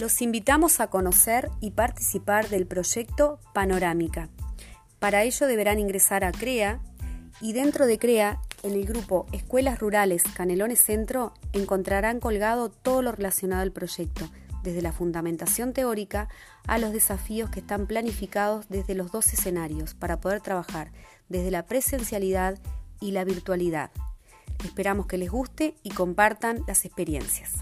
Los invitamos a conocer y participar del proyecto Panorámica. Para ello deberán ingresar a CREA y dentro de CREA, en el grupo Escuelas Rurales Canelones Centro, encontrarán colgado todo lo relacionado al proyecto, desde la fundamentación teórica a los desafíos que están planificados desde los dos escenarios para poder trabajar desde la presencialidad y la virtualidad. Esperamos que les guste y compartan las experiencias.